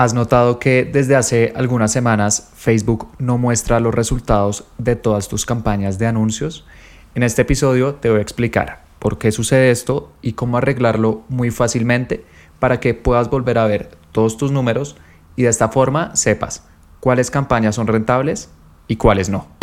¿Has notado que desde hace algunas semanas Facebook no muestra los resultados de todas tus campañas de anuncios? En este episodio te voy a explicar por qué sucede esto y cómo arreglarlo muy fácilmente para que puedas volver a ver todos tus números y de esta forma sepas cuáles campañas son rentables y cuáles no.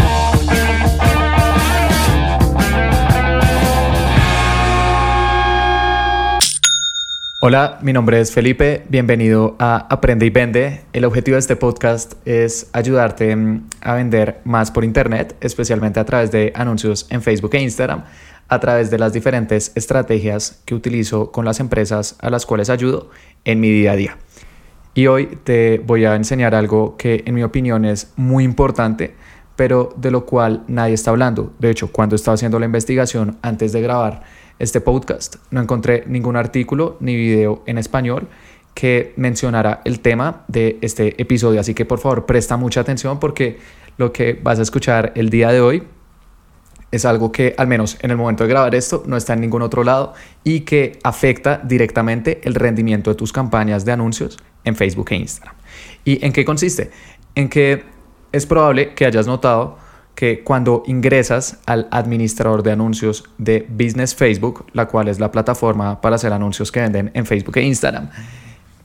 Hola, mi nombre es Felipe, bienvenido a Aprende y Vende. El objetivo de este podcast es ayudarte mm, a vender más por Internet, especialmente a través de anuncios en Facebook e Instagram, a través de las diferentes estrategias que utilizo con las empresas a las cuales ayudo en mi día a día. Y hoy te voy a enseñar algo que en mi opinión es muy importante, pero de lo cual nadie está hablando. De hecho, cuando estaba haciendo la investigación antes de grabar, este podcast. No encontré ningún artículo ni video en español que mencionara el tema de este episodio, así que por favor presta mucha atención porque lo que vas a escuchar el día de hoy es algo que al menos en el momento de grabar esto no está en ningún otro lado y que afecta directamente el rendimiento de tus campañas de anuncios en Facebook e Instagram. ¿Y en qué consiste? En que es probable que hayas notado que cuando ingresas al administrador de anuncios de Business Facebook, la cual es la plataforma para hacer anuncios que venden en Facebook e Instagram,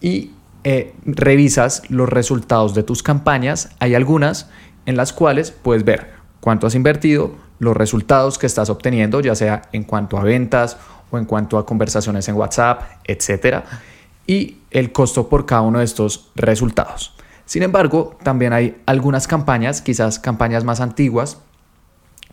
y eh, revisas los resultados de tus campañas, hay algunas en las cuales puedes ver cuánto has invertido, los resultados que estás obteniendo, ya sea en cuanto a ventas o en cuanto a conversaciones en WhatsApp, etcétera, y el costo por cada uno de estos resultados. Sin embargo, también hay algunas campañas, quizás campañas más antiguas,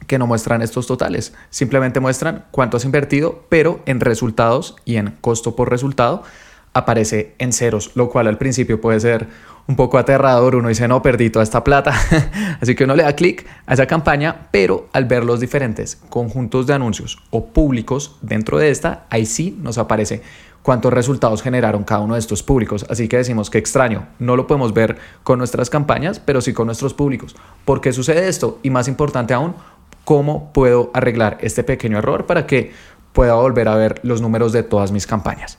que no muestran estos totales. Simplemente muestran cuánto has invertido, pero en resultados y en costo por resultado aparece en ceros, lo cual al principio puede ser un poco aterrador. Uno dice, no, perdí toda esta plata. Así que uno le da clic a esa campaña, pero al ver los diferentes conjuntos de anuncios o públicos dentro de esta, ahí sí nos aparece cuántos resultados generaron cada uno de estos públicos. Así que decimos que extraño, no lo podemos ver con nuestras campañas, pero sí con nuestros públicos. ¿Por qué sucede esto? Y más importante aún, ¿cómo puedo arreglar este pequeño error para que pueda volver a ver los números de todas mis campañas?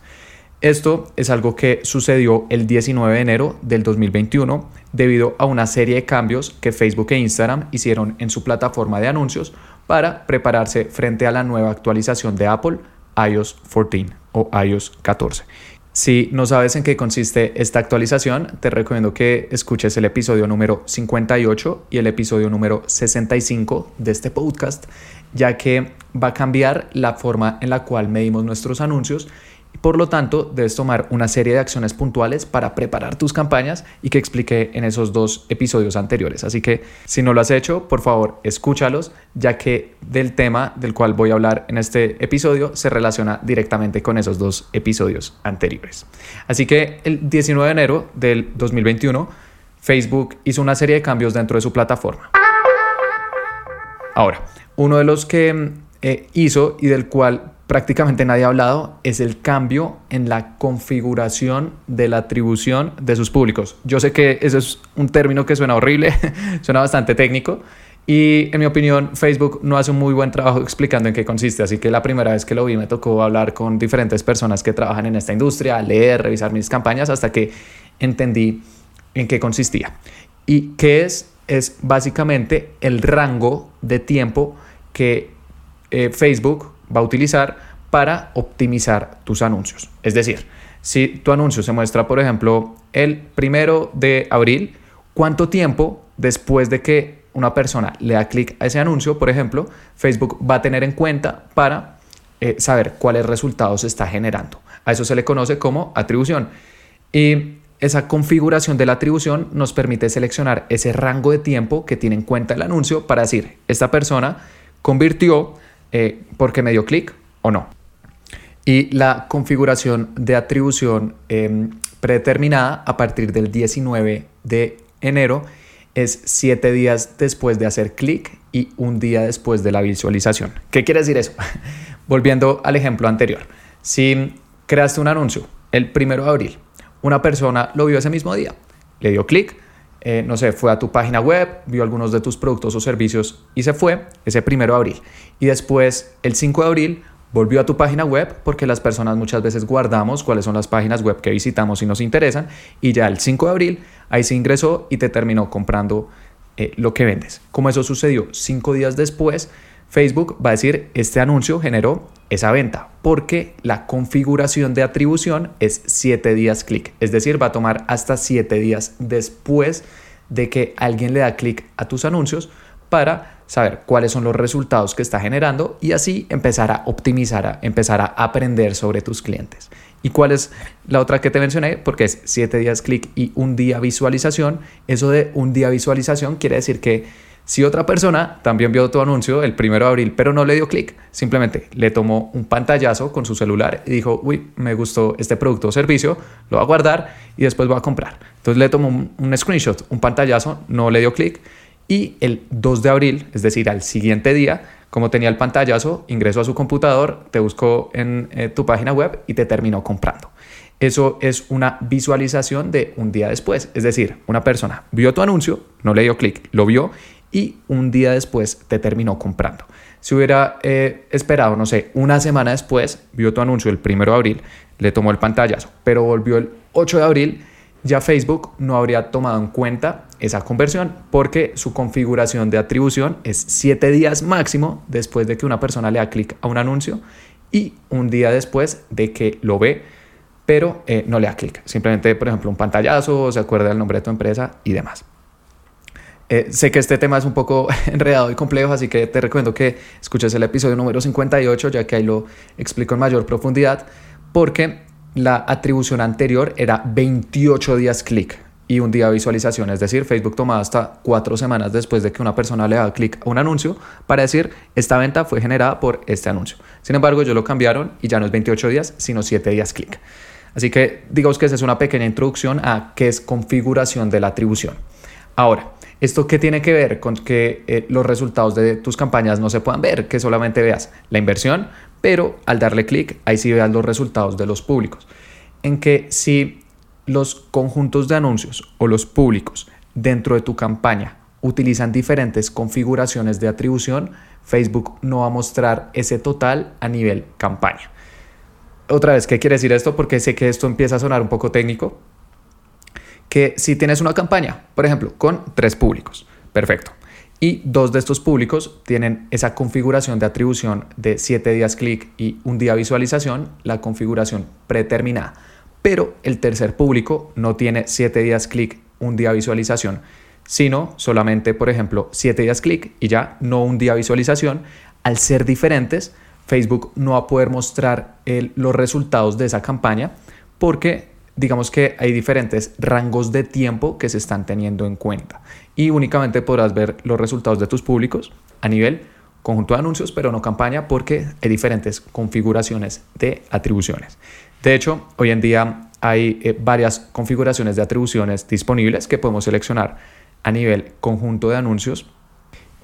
Esto es algo que sucedió el 19 de enero del 2021 debido a una serie de cambios que Facebook e Instagram hicieron en su plataforma de anuncios para prepararse frente a la nueva actualización de Apple iOS 14 o iOS 14. Si no sabes en qué consiste esta actualización, te recomiendo que escuches el episodio número 58 y el episodio número 65 de este podcast, ya que va a cambiar la forma en la cual medimos nuestros anuncios por lo tanto, debes tomar una serie de acciones puntuales para preparar tus campañas y que expliqué en esos dos episodios anteriores. Así que si no lo has hecho, por favor, escúchalos, ya que del tema del cual voy a hablar en este episodio se relaciona directamente con esos dos episodios anteriores. Así que el 19 de enero del 2021, Facebook hizo una serie de cambios dentro de su plataforma. Ahora, uno de los que eh, hizo y del cual prácticamente nadie ha hablado es el cambio en la configuración de la atribución de sus públicos. Yo sé que ese es un término que suena horrible, suena bastante técnico y en mi opinión Facebook no hace un muy buen trabajo explicando en qué consiste, así que la primera vez que lo vi me tocó hablar con diferentes personas que trabajan en esta industria, leer, revisar mis campañas hasta que entendí en qué consistía. ¿Y qué es? Es básicamente el rango de tiempo que eh, Facebook va a utilizar para optimizar tus anuncios. Es decir, si tu anuncio se muestra, por ejemplo, el primero de abril, ¿cuánto tiempo después de que una persona le da clic a ese anuncio, por ejemplo, Facebook va a tener en cuenta para eh, saber cuáles resultados está generando? A eso se le conoce como atribución. Y esa configuración de la atribución nos permite seleccionar ese rango de tiempo que tiene en cuenta el anuncio para decir, esta persona convirtió eh, porque me dio clic o no. Y la configuración de atribución em, predeterminada a partir del 19 de enero es 7 días después de hacer clic y un día después de la visualización. ¿Qué quiere decir eso? Volviendo al ejemplo anterior. Si creaste un anuncio el 1 de abril, una persona lo vio ese mismo día, le dio clic, eh, no sé, fue a tu página web, vio algunos de tus productos o servicios y se fue ese primero de abril. Y después, el 5 de abril, volvió a tu página web porque las personas muchas veces guardamos cuáles son las páginas web que visitamos y nos interesan y ya el 5 de abril ahí se ingresó y te terminó comprando eh, lo que vendes. Como eso sucedió cinco días después, Facebook va a decir, este anuncio generó esa venta, porque la configuración de atribución es 7 días clic, es decir, va a tomar hasta 7 días después de que alguien le da clic a tus anuncios para saber cuáles son los resultados que está generando y así empezar a optimizar, a empezar a aprender sobre tus clientes. ¿Y cuál es la otra que te mencioné? Porque es 7 días clic y un día visualización. Eso de un día visualización quiere decir que si otra persona también vio tu anuncio el primero de abril, pero no le dio clic, simplemente le tomó un pantallazo con su celular y dijo, uy, me gustó este producto o servicio, lo va a guardar y después va a comprar. Entonces le tomó un, screenshot, un pantallazo, no le dio clic y el 2 de abril, es decir, al siguiente día, como tenía el pantallazo, ingresó a su computador, te buscó en eh, tu página web y te terminó comprando. Eso es una visualización de un día después. Es decir, una persona vio tu anuncio, no le dio clic, lo vio y un día después te terminó comprando. Si hubiera eh, esperado, no sé, una semana después, vio tu anuncio el primero de abril, le tomó el pantallazo, pero volvió el 8 de abril, ya Facebook no habría tomado en cuenta esa conversión porque su configuración de atribución es 7 días máximo después de que una persona le da clic a un anuncio y un día después de que lo ve, pero eh, no le da clic. Simplemente, por ejemplo, un pantallazo, se acuerda del nombre de tu empresa y demás. Eh, sé que este tema es un poco enredado y complejo, así que te recomiendo que escuches el episodio número 58, ya que ahí lo explico en mayor profundidad, porque la atribución anterior era 28 días clic y un día visualización, es decir, Facebook tomaba hasta cuatro semanas después de que una persona le da clic a un anuncio para decir, esta venta fue generada por este anuncio. Sin embargo, ellos lo cambiaron y ya no es 28 días, sino 7 días clic. Así que digamos que esa es una pequeña introducción a qué es configuración de la atribución. Ahora, ¿Esto qué tiene que ver con que eh, los resultados de tus campañas no se puedan ver? Que solamente veas la inversión, pero al darle clic, ahí sí veas los resultados de los públicos. En que si los conjuntos de anuncios o los públicos dentro de tu campaña utilizan diferentes configuraciones de atribución, Facebook no va a mostrar ese total a nivel campaña. Otra vez, ¿qué quiere decir esto? Porque sé que esto empieza a sonar un poco técnico, que si tienes una campaña, por ejemplo, con tres públicos, perfecto, y dos de estos públicos tienen esa configuración de atribución de 7 días clic y un día visualización, la configuración predeterminada. Pero el tercer público no tiene 7 días clic, un día visualización, sino solamente, por ejemplo, 7 días clic y ya no un día visualización. Al ser diferentes, Facebook no va a poder mostrar los resultados de esa campaña porque digamos que hay diferentes rangos de tiempo que se están teniendo en cuenta y únicamente podrás ver los resultados de tus públicos a nivel conjunto de anuncios, pero no campaña porque hay diferentes configuraciones de atribuciones. De hecho, hoy en día hay eh, varias configuraciones de atribuciones disponibles que podemos seleccionar a nivel conjunto de anuncios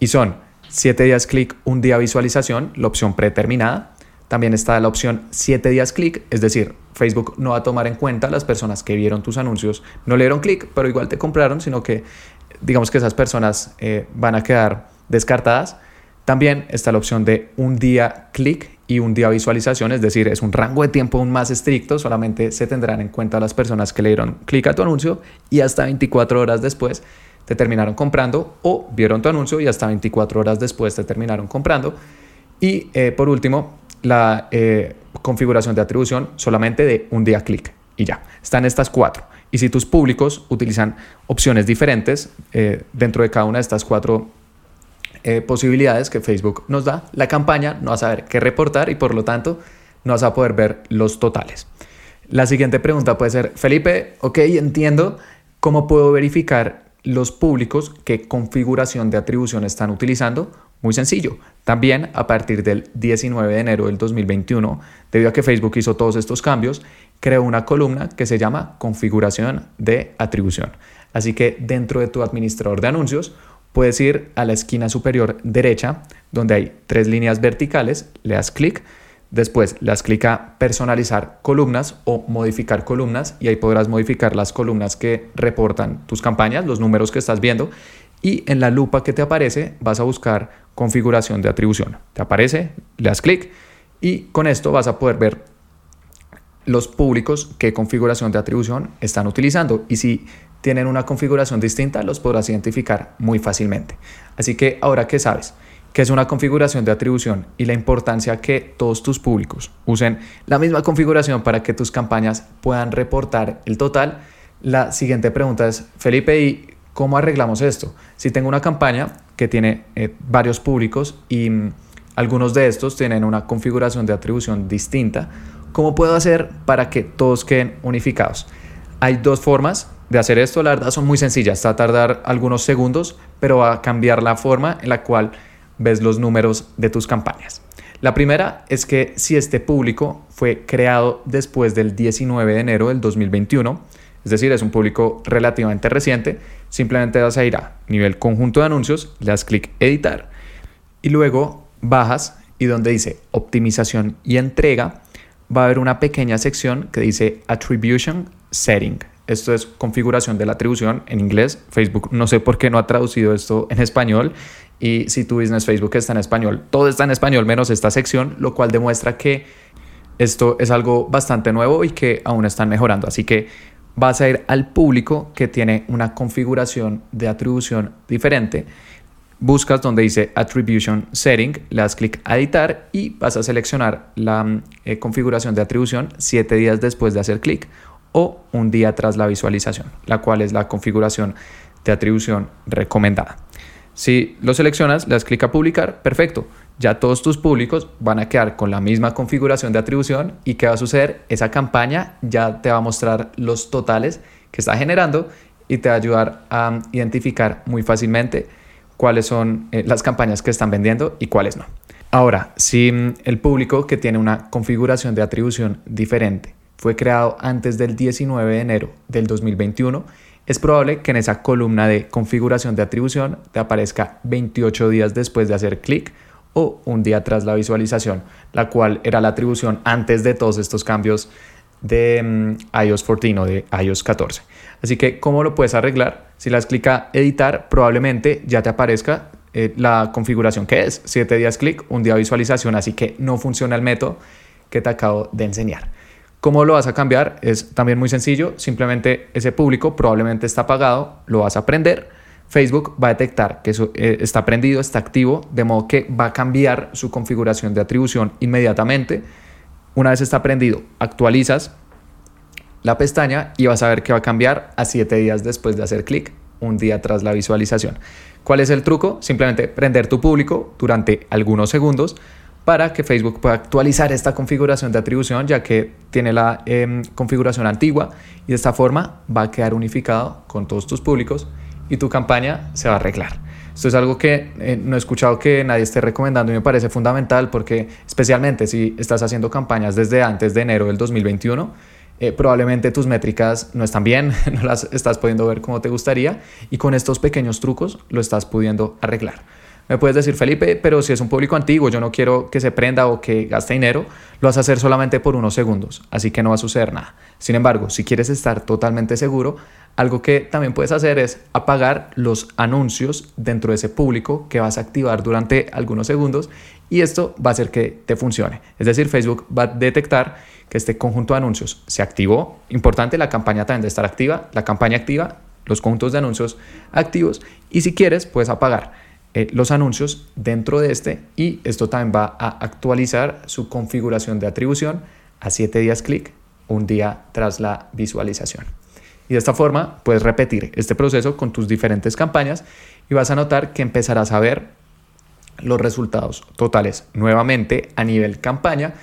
y son 7 días clic, un día visualización, la opción predeterminada, también está la opción 7 días clic, es decir, Facebook no va a tomar en cuenta las personas que vieron tus anuncios, no le dieron clic, pero igual te compraron, sino que digamos que esas personas eh, van a quedar descartadas. También está la opción de un día clic y un día visualización, es decir, es un rango de tiempo aún más estricto, solamente se tendrán en cuenta las personas que le dieron clic a tu anuncio y hasta 24 horas después te terminaron comprando o vieron tu anuncio y hasta 24 horas después te terminaron comprando. Y eh, por último, la eh, configuración de atribución solamente de un día clic y ya. Están estas cuatro. Y si tus públicos utilizan opciones diferentes eh, dentro de cada una de estas cuatro posibilidades que Facebook nos da, la campaña no va a saber qué reportar y por lo tanto no vas a poder ver los totales. La siguiente pregunta puede ser, Felipe, ok, entiendo, ¿cómo puedo verificar los públicos qué configuración de atribución están utilizando? Muy sencillo. También a partir del 19 de enero del 2021, debido a que Facebook hizo todos estos cambios, creó una columna que se llama configuración de atribución. Así que dentro de tu administrador de anuncios, puedes ir a la esquina superior derecha, donde hay tres líneas verticales, le das clic, después le das clic a personalizar columnas o modificar columnas y ahí podrás modificar las columnas que reportan tus campañas, los números que estás viendo y en la lupa que te aparece vas a buscar configuración de atribución. Te aparece, le das clic y con esto vas a poder ver los públicos qué configuración de atribución están utilizando y si tienen una configuración distinta los podrás identificar muy fácilmente. Así que ahora que sabes que es una configuración de atribución y la importancia que todos tus públicos usen la misma configuración para que tus campañas puedan reportar el total, la siguiente pregunta es, Felipe, ¿y cómo arreglamos esto? Si tengo una campaña que tiene eh, varios públicos y mm, algunos de estos tienen una configuración de atribución distinta, ¿cómo puedo hacer para que todos queden unificados? Hay dos formas de hacer esto, la verdad son muy sencillas, va a tardar algunos segundos, pero va a cambiar la forma en la cual ves los números de tus campañas. La primera es que si este público fue creado después del 19 de enero del 2021, es decir, es un público relativamente reciente, simplemente vas a ir a nivel conjunto de anuncios, le das clic editar y luego bajas y donde dice optimización y entrega, va a haber una pequeña sección que dice attribution setting. Esto es configuración de la atribución en inglés. Facebook no sé por qué no ha traducido esto en español. Y si tu business Facebook está en español, todo está en español menos esta sección, lo cual demuestra que esto es algo bastante nuevo y que aún están mejorando. Así que vas a ir al público que tiene una configuración de atribución diferente. Buscas donde dice Attribution Setting, le das clic a editar y vas a seleccionar la eh, configuración de atribución 7 días después de hacer clic o un día tras la visualización, la cual es la configuración de atribución recomendada. Si lo seleccionas, le das clic a publicar, perfecto. Ya todos tus públicos van a quedar con la misma configuración de atribución y ¿qué va a suceder? Esa campaña ya te va a mostrar los totales que está generando y te va a ayudar a identificar muy fácilmente cuáles son eh, las campañas que están vendiendo y cuáles no. Ahora, si mm, el público que tiene una configuración de atribución diferente fue creado antes del 19 de enero del 2021, es probable que en esa columna de configuración de atribución te aparezca 28 días después de hacer clic o un día tras la visualización, la cual era la atribución antes de todos estos cambios de mm, iOS 14 o de iOS 14. Así que, ¿cómo lo puedes arreglar? Si le das clic a editar, probablemente ya te aparezca eh, la configuración que es 7 días clic, un día visualización, así que no funciona el método que te acabo de enseñar. ¿Cómo lo vas a cambiar? Es también muy sencillo, simplemente ese público probablemente está apagado, lo vas a prender, Facebook va a detectar que eh, está prendido, está activo, de modo que va a cambiar su configuración de atribución inmediatamente. Una vez está prendido, actualizas la pestaña y vas a ver que va a cambiar a 7 días después de hacer clic, un día tras la visualización. ¿Cuál es el truco? Simplemente prender tu público durante algunos segundos para que Facebook pueda actualizar esta configuración de atribución ya que tiene la em, configuración antigua y de esta forma va a quedar unificado con todos tus públicos y tu campaña se va a arreglar. Esto es algo que eh, no he escuchado que nadie esté recomendando y me parece fundamental porque especialmente si estás haciendo campañas desde antes de enero del 2021, eh, probablemente tus métricas no están bien, no las estás pudiendo ver como te gustaría y con estos pequeños trucos lo estás pudiendo arreglar. Me puedes decir, Felipe, pero si es un público antiguo, yo no quiero que se prenda o que gaste dinero, lo vas a hacer solamente por unos segundos, así que no va a suceder nada. Sin embargo, si quieres estar totalmente seguro, algo que también puedes hacer es apagar los anuncios dentro de ese público que vas a activar durante algunos segundos y esto va a hacer que te funcione. Es decir, Facebook va a detectar que este conjunto de anuncios se activó. Importante, la campaña también debe estar activa. La campaña activa, los conjuntos de anuncios activos y si quieres puedes apagar eh, los anuncios dentro de este y esto también va a actualizar su configuración de atribución a 7 días clic, un día tras la visualización. Y de esta forma puedes repetir este proceso con tus diferentes campañas y vas a notar que empezarás a ver los resultados totales nuevamente a nivel campaña.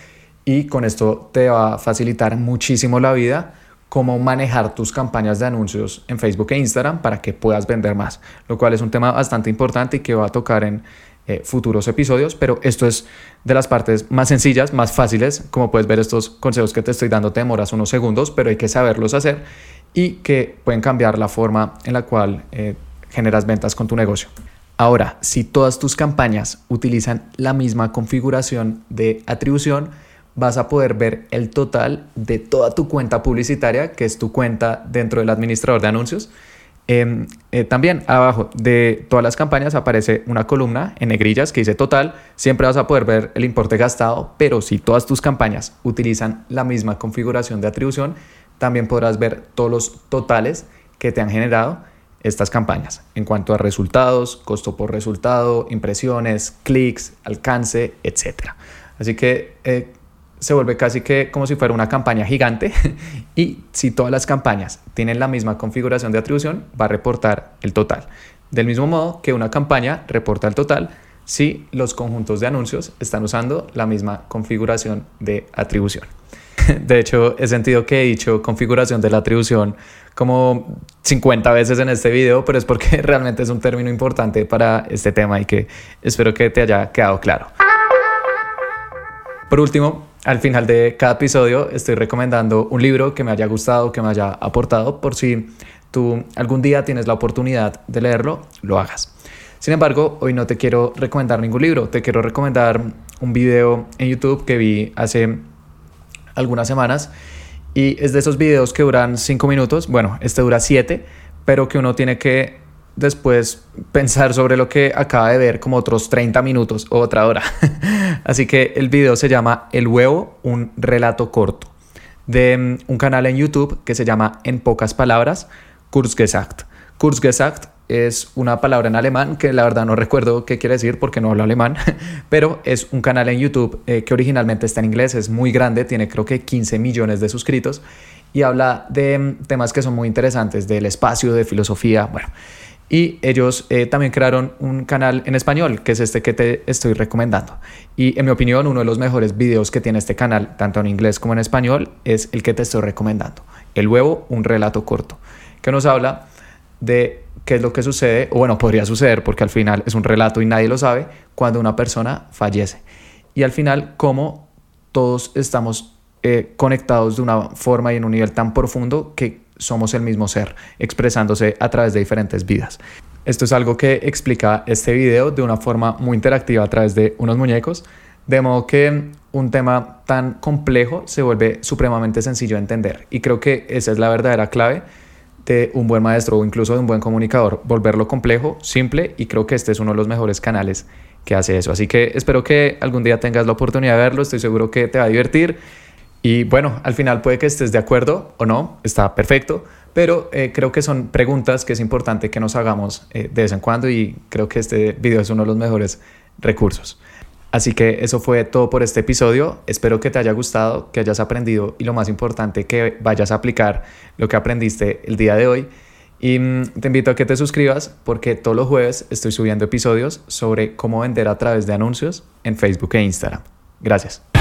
Y con esto te va a facilitar muchísimo la vida cómo manejar tus campañas de anuncios en Facebook e Instagram para que puedas vender más, lo cual es un tema bastante importante y que va a tocar en eh, futuros episodios, pero esto es de las partes más sencillas, más fáciles, como puedes ver estos consejos que te estoy dando te demoras unos segundos, pero hay que saberlos hacer y que pueden cambiar la forma en la cual eh, generas ventas con tu negocio. Ahora, si todas tus campañas utilizan la misma configuración de atribución, vas a poder ver el total de toda tu cuenta publicitaria, que es tu cuenta dentro del administrador de anuncios, Em, eh, también abajo de todas las campañas aparece una columna en negrillas que dice total. Siempre vas a poder ver el importe gastado, pero si todas tus campañas utilizan la misma configuración de atribución, también podrás ver todos los totales que te han generado estas campañas en cuanto a resultados, costo por resultado, impresiones, clics, alcance, etc. Así que eh, se vuelve casi que como si fuera una campaña gigante y si todas las campañas tienen la misma configuración de atribución, va a reportar el total. Del mismo modo que una campaña reporta el total si los conjuntos de anuncios están usando la misma configuración de atribución. De hecho, he sentido que he dicho configuración de la atribución como 50 veces en este video, pero es porque realmente es un término importante para este tema y que espero que te haya quedado claro. Por último, al final de cada episodio estoy recomendando un libro que me haya gustado, que me haya aportado, por si tú algún día tienes la oportunidad de leerlo, lo hagas. Sin embargo, hoy no te quiero recomendar ningún libro, te quiero recomendar un video en YouTube que vi hace algunas semanas y es de esos videos que duran 5 minutos, bueno, este dura 7, pero que uno tiene que después pensar sobre lo que acaba de ver como otros 30 minutos o otra hora. Así que el video se llama El huevo, un relato corto, de mm, un canal en YouTube que se llama En pocas palabras, Kurzgesagt. Kurzgesagt es una palabra en alemán que la verdad no recuerdo qué quiere decir porque no hablo alemán, pero es un canal en YouTube eh, que originalmente está en inglés, es muy grande, tiene creo que 15 millones de suscritos y habla de mm, temas que son muy interesantes, del espacio, de filosofía, bueno. Y ellos eh, también crearon un canal en español, que es este que te estoy recomendando. Y en mi opinión, uno de los mejores videos que tiene este canal, tanto en inglés como en español, es el que te estoy recomendando. El huevo, un relato corto, que nos habla de qué es lo que sucede, o bueno, podría suceder porque al final es un relato y nadie lo sabe, cuando una persona fallece. Y al final, cómo todos estamos eh, conectados de una forma y en un nivel tan profundo que somos el mismo ser, expresándose a través de diferentes vidas. Esto es algo que explica este video de una forma muy interactiva a través de unos muñecos, de modo que un tema tan complejo se vuelve supremamente sencillo de entender. Y creo que esa es la verdadera clave de un buen maestro o incluso de un buen comunicador, volverlo complejo, simple, y creo que este es uno de los mejores canales que hace eso. Así que espero que algún día tengas la oportunidad de verlo, estoy seguro que te va a divertir y bueno, al final puede que estés de acuerdo o no, está perfecto, pero eh, creo que son preguntas que es importante que nos hagamos eh, de vez en cuando y creo que este video es uno de los mejores recursos. Así que eso fue todo por este episodio. Espero que te haya gustado, que hayas aprendido y lo más importante, que vayas a aplicar lo que aprendiste el día de hoy. Y mm, te invito a que te suscribas porque todos los jueves estoy subiendo episodios sobre cómo vender a través de anuncios en Facebook e Instagram. Gracias.